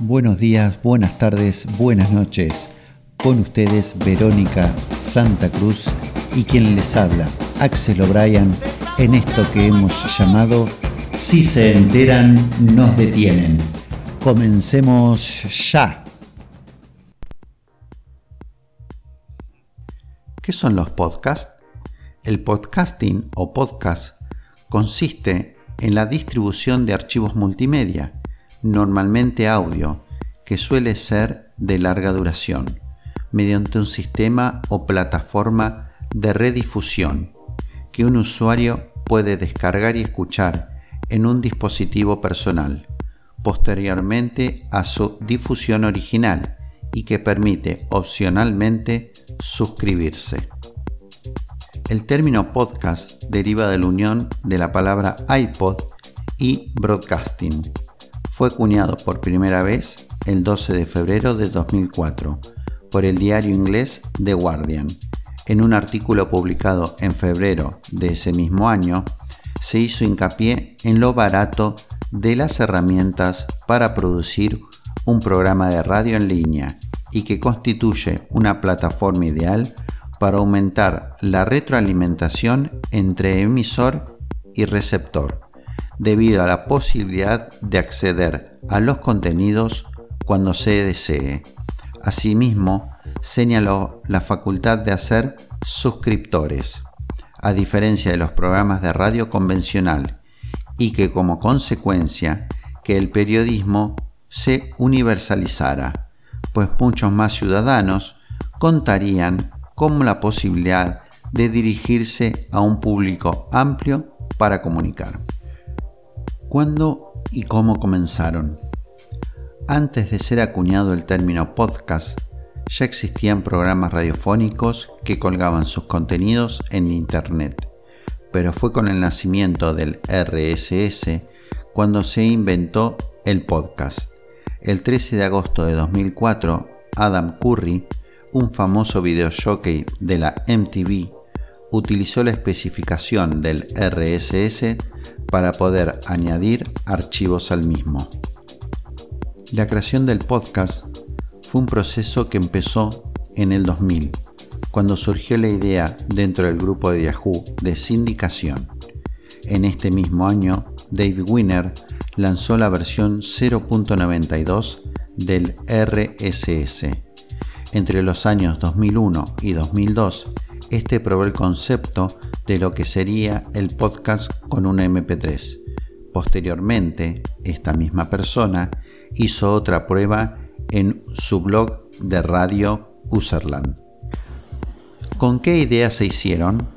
Buenos días, buenas tardes, buenas noches. Con ustedes Verónica Santa Cruz y quien les habla, Axel O'Brien, en esto que hemos llamado Si se enteran, nos detienen. Comencemos ya. ¿Qué son los podcasts? El podcasting o podcast consiste en la distribución de archivos multimedia, normalmente audio, que suele ser de larga duración, mediante un sistema o plataforma de redifusión que un usuario puede descargar y escuchar en un dispositivo personal, posteriormente a su difusión original y que permite opcionalmente suscribirse. El término podcast deriva de la unión de la palabra iPod y broadcasting. Fue cuñado por primera vez el 12 de febrero de 2004 por el diario inglés The Guardian. En un artículo publicado en febrero de ese mismo año, se hizo hincapié en lo barato de las herramientas para producir un programa de radio en línea y que constituye una plataforma ideal para aumentar la retroalimentación entre emisor y receptor, debido a la posibilidad de acceder a los contenidos cuando se desee. Asimismo, señaló la facultad de hacer suscriptores, a diferencia de los programas de radio convencional, y que como consecuencia que el periodismo se universalizara pues muchos más ciudadanos contarían con la posibilidad de dirigirse a un público amplio para comunicar. ¿Cuándo y cómo comenzaron? Antes de ser acuñado el término podcast, ya existían programas radiofónicos que colgaban sus contenidos en Internet, pero fue con el nacimiento del RSS cuando se inventó el podcast el 13 de agosto de 2004, Adam Curry, un famoso video jockey de la MTV, utilizó la especificación del RSS para poder añadir archivos al mismo. La creación del podcast fue un proceso que empezó en el 2000, cuando surgió la idea dentro del grupo de Yahoo de sindicación. En este mismo año, Dave Winner lanzó la versión 0.92 del RSS. Entre los años 2001 y 2002, este probó el concepto de lo que sería el podcast con una MP3. Posteriormente, esta misma persona hizo otra prueba en su blog de radio Userland. ¿Con qué ideas se hicieron?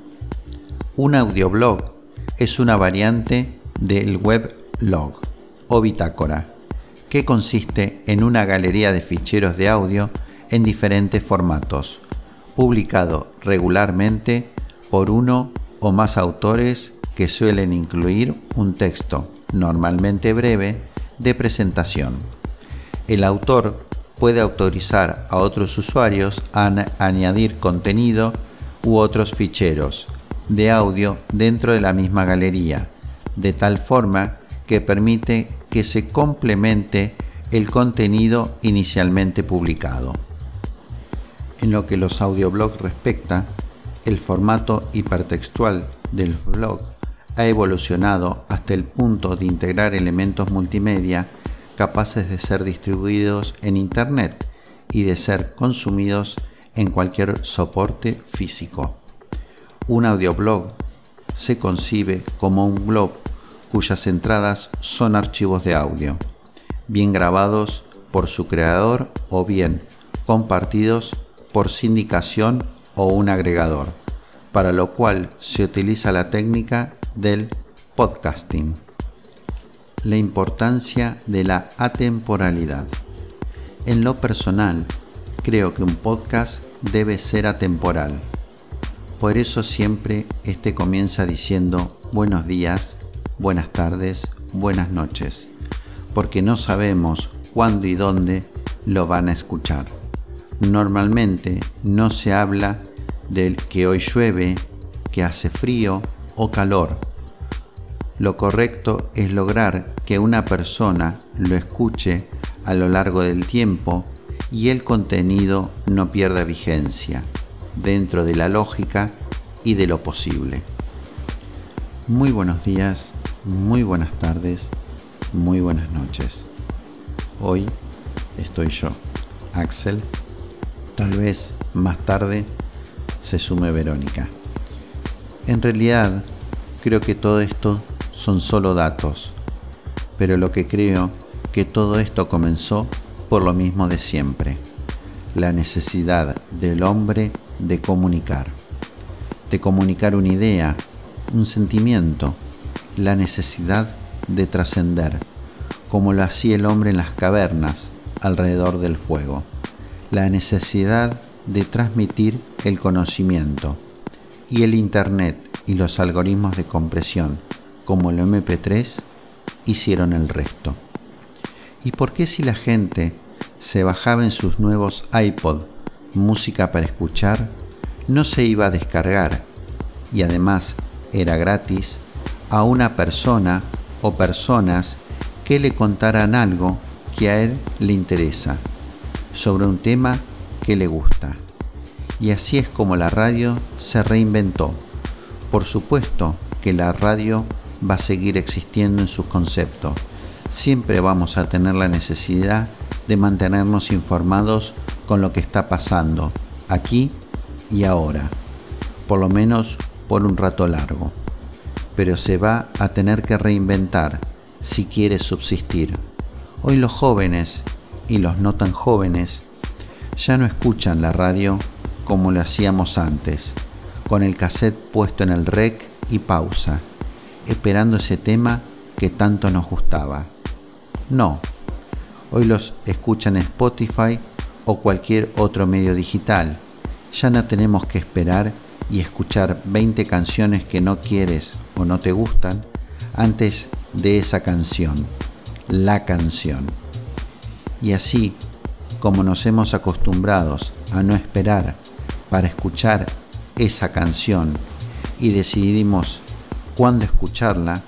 Un audioblog es una variante del weblog o bitácora, que consiste en una galería de ficheros de audio en diferentes formatos, publicado regularmente por uno o más autores que suelen incluir un texto, normalmente breve, de presentación. El autor puede autorizar a otros usuarios a añadir contenido u otros ficheros de audio dentro de la misma galería, de tal forma que permite que se complemente el contenido inicialmente publicado. En lo que los audioblogs respecta, el formato hipertextual del blog ha evolucionado hasta el punto de integrar elementos multimedia capaces de ser distribuidos en Internet y de ser consumidos en cualquier soporte físico. Un audioblog se concibe como un blog cuyas entradas son archivos de audio, bien grabados por su creador o bien compartidos por sindicación o un agregador, para lo cual se utiliza la técnica del podcasting. La importancia de la atemporalidad. En lo personal, creo que un podcast debe ser atemporal. Por eso siempre este comienza diciendo buenos días, buenas tardes, buenas noches, porque no sabemos cuándo y dónde lo van a escuchar. Normalmente no se habla del que hoy llueve, que hace frío o calor. Lo correcto es lograr que una persona lo escuche a lo largo del tiempo y el contenido no pierda vigencia dentro de la lógica y de lo posible. Muy buenos días, muy buenas tardes, muy buenas noches. Hoy estoy yo, Axel. Tal vez más tarde se sume Verónica. En realidad, creo que todo esto son solo datos, pero lo que creo que todo esto comenzó por lo mismo de siempre, la necesidad del hombre de comunicar, de comunicar una idea, un sentimiento, la necesidad de trascender, como lo hacía el hombre en las cavernas alrededor del fuego, la necesidad de transmitir el conocimiento y el Internet y los algoritmos de compresión, como el MP3, hicieron el resto. ¿Y por qué si la gente se bajaba en sus nuevos iPod música para escuchar, no se iba a descargar y además era gratis a una persona o personas que le contaran algo que a él le interesa, sobre un tema que le gusta. Y así es como la radio se reinventó. Por supuesto que la radio va a seguir existiendo en sus conceptos. Siempre vamos a tener la necesidad de mantenernos informados con lo que está pasando aquí y ahora, por lo menos por un rato largo. Pero se va a tener que reinventar si quiere subsistir. Hoy los jóvenes y los no tan jóvenes ya no escuchan la radio como lo hacíamos antes, con el cassette puesto en el rec y pausa, esperando ese tema que tanto nos gustaba. No, hoy los escuchan en Spotify o cualquier otro medio digital. Ya no tenemos que esperar y escuchar 20 canciones que no quieres o no te gustan antes de esa canción, la canción. Y así como nos hemos acostumbrados a no esperar para escuchar esa canción y decidimos cuándo escucharla,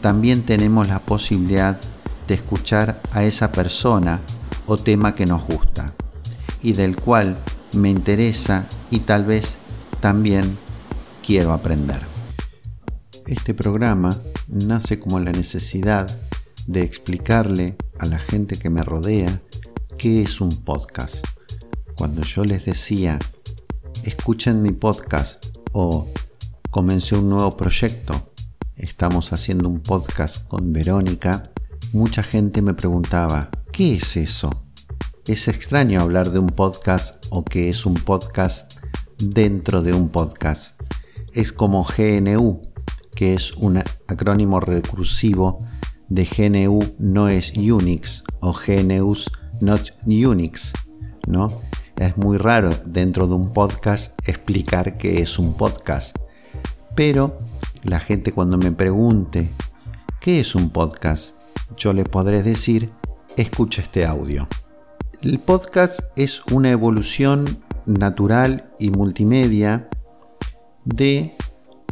también tenemos la posibilidad de escuchar a esa persona o tema que nos gusta y del cual me interesa y tal vez también quiero aprender. Este programa nace como la necesidad de explicarle a la gente que me rodea qué es un podcast. Cuando yo les decía, escuchen mi podcast o comencé un nuevo proyecto, estamos haciendo un podcast con Verónica, mucha gente me preguntaba, ¿qué es eso? Es extraño hablar de un podcast o que es un podcast dentro de un podcast. Es como GNU, que es un acrónimo recursivo de GNU no es Unix o GNU's not Unix, ¿no? Es muy raro dentro de un podcast explicar qué es un podcast. Pero la gente cuando me pregunte qué es un podcast, yo le podré decir, escucha este audio. El podcast es una evolución natural y multimedia de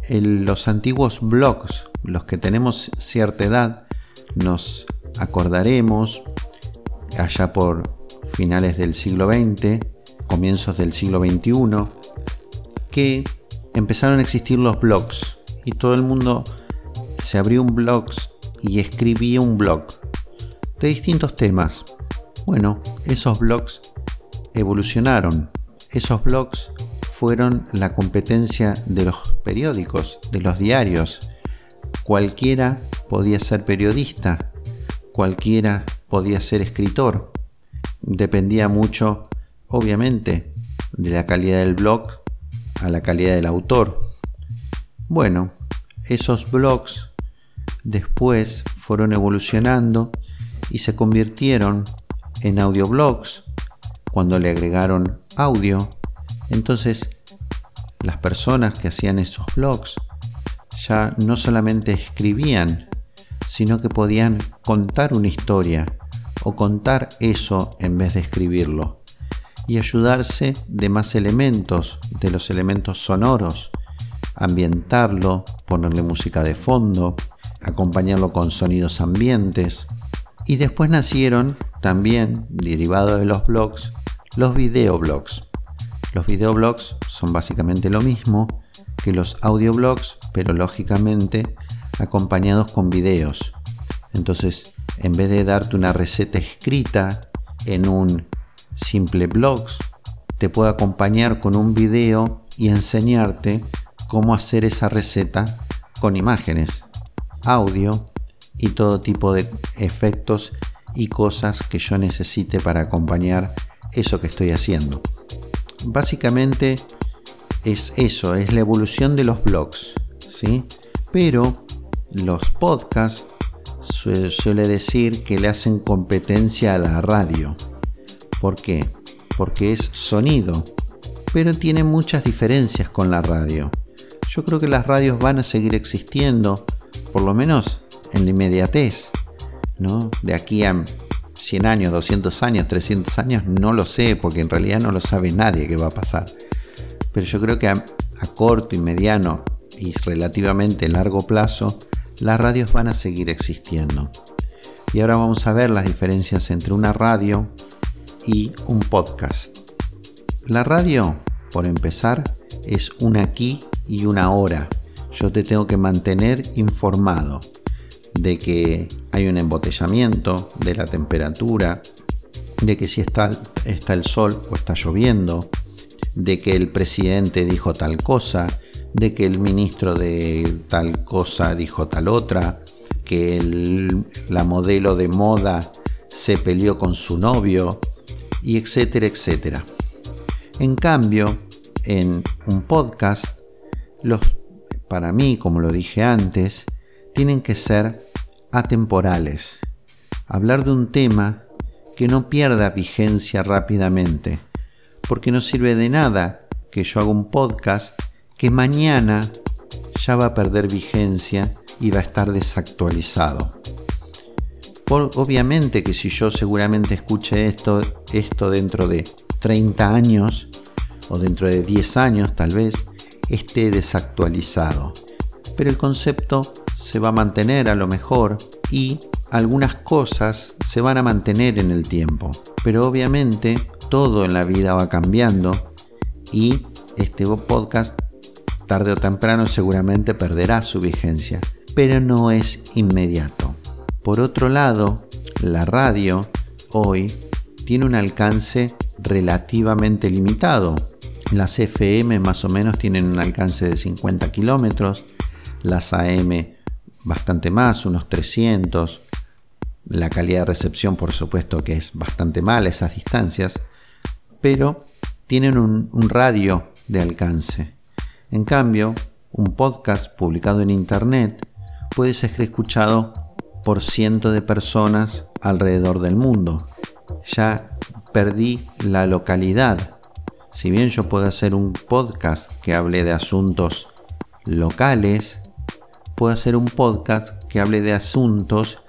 los antiguos blogs. Los que tenemos cierta edad nos acordaremos allá por finales del siglo XX, comienzos del siglo XXI, que empezaron a existir los blogs y todo el mundo se abrió un blog y escribía un blog de distintos temas bueno, esos blogs evolucionaron. Esos blogs fueron la competencia de los periódicos, de los diarios. Cualquiera podía ser periodista, cualquiera podía ser escritor. Dependía mucho, obviamente, de la calidad del blog a la calidad del autor. Bueno, esos blogs después fueron evolucionando y se convirtieron en audioblogs, cuando le agregaron audio, entonces las personas que hacían esos blogs ya no solamente escribían, sino que podían contar una historia o contar eso en vez de escribirlo y ayudarse de más elementos, de los elementos sonoros, ambientarlo, ponerle música de fondo, acompañarlo con sonidos ambientes. Y después nacieron también, derivado de los blogs, los videoblogs. Los videoblogs son básicamente lo mismo que los audioblogs, pero lógicamente acompañados con videos. Entonces, en vez de darte una receta escrita en un simple blog, te puedo acompañar con un video y enseñarte cómo hacer esa receta con imágenes, audio y todo tipo de efectos y cosas que yo necesite para acompañar eso que estoy haciendo. Básicamente es eso, es la evolución de los blogs, ¿sí? Pero los podcasts suele decir que le hacen competencia a la radio. ¿Por qué? Porque es sonido, pero tiene muchas diferencias con la radio. Yo creo que las radios van a seguir existiendo, por lo menos en la inmediatez, ¿no? De aquí a 100 años, 200 años, 300 años, no lo sé, porque en realidad no lo sabe nadie qué va a pasar. Pero yo creo que a, a corto y mediano y relativamente largo plazo, las radios van a seguir existiendo. Y ahora vamos a ver las diferencias entre una radio y un podcast. La radio, por empezar, es un aquí y una hora. Yo te tengo que mantener informado de que hay un embotellamiento, de la temperatura, de que si está, está el sol o está lloviendo, de que el presidente dijo tal cosa, de que el ministro de tal cosa dijo tal otra, que la modelo de moda se peleó con su novio, y etcétera, etcétera. En cambio, en un podcast, los, para mí, como lo dije antes, tienen que ser atemporales. Hablar de un tema que no pierda vigencia rápidamente, porque no sirve de nada que yo haga un podcast que mañana ya va a perder vigencia y va a estar desactualizado. obviamente que si yo seguramente escuche esto, esto dentro de 30 años o dentro de 10 años tal vez, esté desactualizado. Pero el concepto se va a mantener a lo mejor y algunas cosas se van a mantener en el tiempo. Pero obviamente todo en la vida va cambiando y este podcast tarde o temprano seguramente perderá su vigencia, pero no es inmediato. Por otro lado, la radio hoy tiene un alcance relativamente limitado. Las FM más o menos tienen un alcance de 50 kilómetros, las AM bastante más, unos 300. La calidad de recepción, por supuesto, que es bastante mala esas distancias, pero tienen un, un radio de alcance. En cambio, un podcast publicado en Internet puede ser escuchado por cientos de personas alrededor del mundo. Ya perdí la localidad. Si bien yo puedo hacer un podcast que hable de asuntos locales, puedo hacer un podcast que hable de asuntos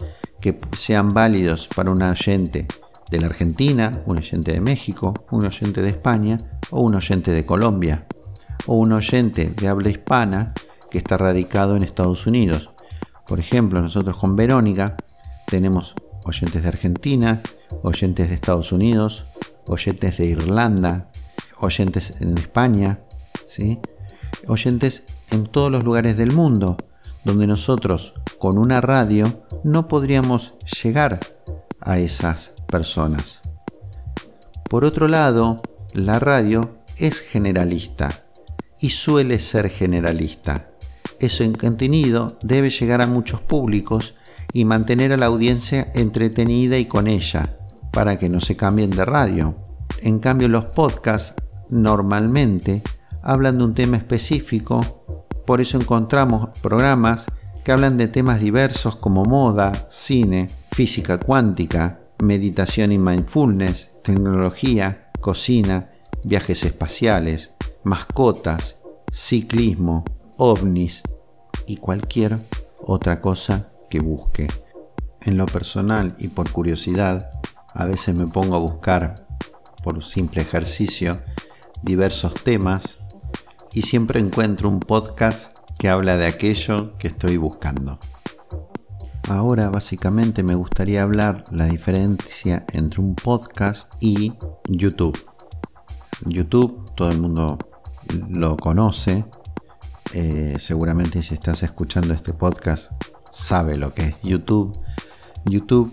que sean válidos para un oyente de la Argentina, un oyente de México, un oyente de España o un oyente de Colombia o un oyente de habla hispana que está radicado en Estados Unidos. Por ejemplo, nosotros con Verónica tenemos oyentes de Argentina, oyentes de Estados Unidos, oyentes de Irlanda, oyentes en España, ¿sí? oyentes en todos los lugares del mundo, donde nosotros con una radio no podríamos llegar a esas personas. Por otro lado, la radio es generalista y suele ser generalista. Ese contenido debe llegar a muchos públicos y mantener a la audiencia entretenida y con ella, para que no se cambien de radio. En cambio, los podcasts normalmente hablan de un tema específico, por eso encontramos programas que hablan de temas diversos como moda, cine, física cuántica, meditación y mindfulness, tecnología, cocina, viajes espaciales, mascotas, ciclismo, ovnis y cualquier otra cosa que busque. En lo personal y por curiosidad, a veces me pongo a buscar por simple ejercicio diversos temas y siempre encuentro un podcast que habla de aquello que estoy buscando. Ahora básicamente me gustaría hablar la diferencia entre un podcast y YouTube. YouTube todo el mundo lo conoce. Eh, seguramente si estás escuchando este podcast sabe lo que es YouTube. YouTube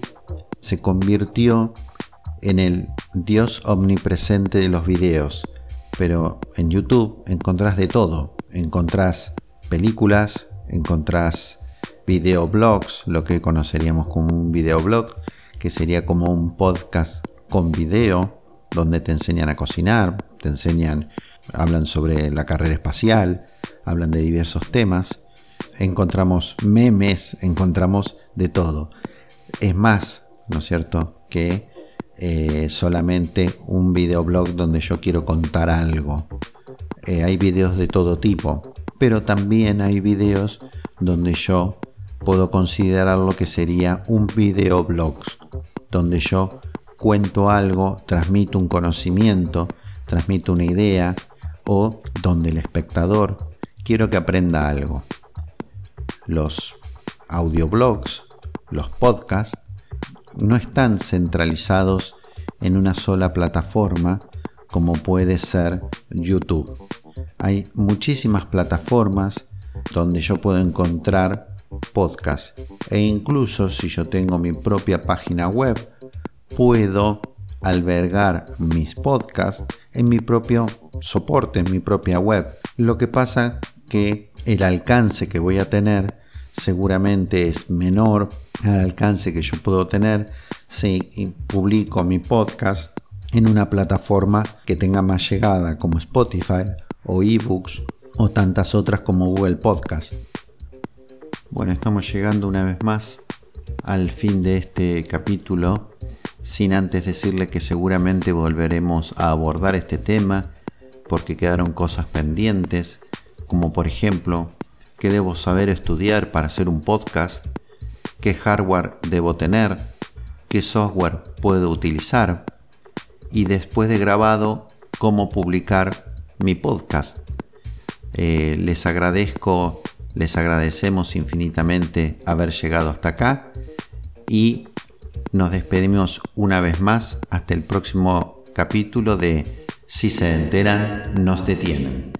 se convirtió en el Dios omnipresente de los videos. Pero en YouTube encontrás de todo. Encontrás películas, encontrás videoblogs, lo que conoceríamos como un videoblog, que sería como un podcast con video, donde te enseñan a cocinar, te enseñan, hablan sobre la carrera espacial, hablan de diversos temas. Encontramos memes, encontramos de todo. Es más, ¿no es cierto?, que eh, solamente un videoblog donde yo quiero contar algo. Eh, hay videos de todo tipo, pero también hay videos donde yo puedo considerar lo que sería un videoblog, donde yo cuento algo, transmito un conocimiento, transmito una idea o donde el espectador quiero que aprenda algo. Los audioblogs, los podcasts, no están centralizados en una sola plataforma como puede ser YouTube. Hay muchísimas plataformas donde yo puedo encontrar podcast e incluso si yo tengo mi propia página web puedo albergar mis podcasts en mi propio soporte, en mi propia web. Lo que pasa que el alcance que voy a tener seguramente es menor al alcance que yo puedo tener si publico mi podcast en una plataforma que tenga más llegada como Spotify o eBooks o tantas otras como Google Podcast. Bueno, estamos llegando una vez más al fin de este capítulo, sin antes decirle que seguramente volveremos a abordar este tema porque quedaron cosas pendientes, como por ejemplo, qué debo saber estudiar para hacer un podcast, qué hardware debo tener, qué software puedo utilizar y después de grabado, cómo publicar mi podcast. Eh, les agradezco, les agradecemos infinitamente haber llegado hasta acá y nos despedimos una vez más hasta el próximo capítulo de Si se enteran, nos detienen.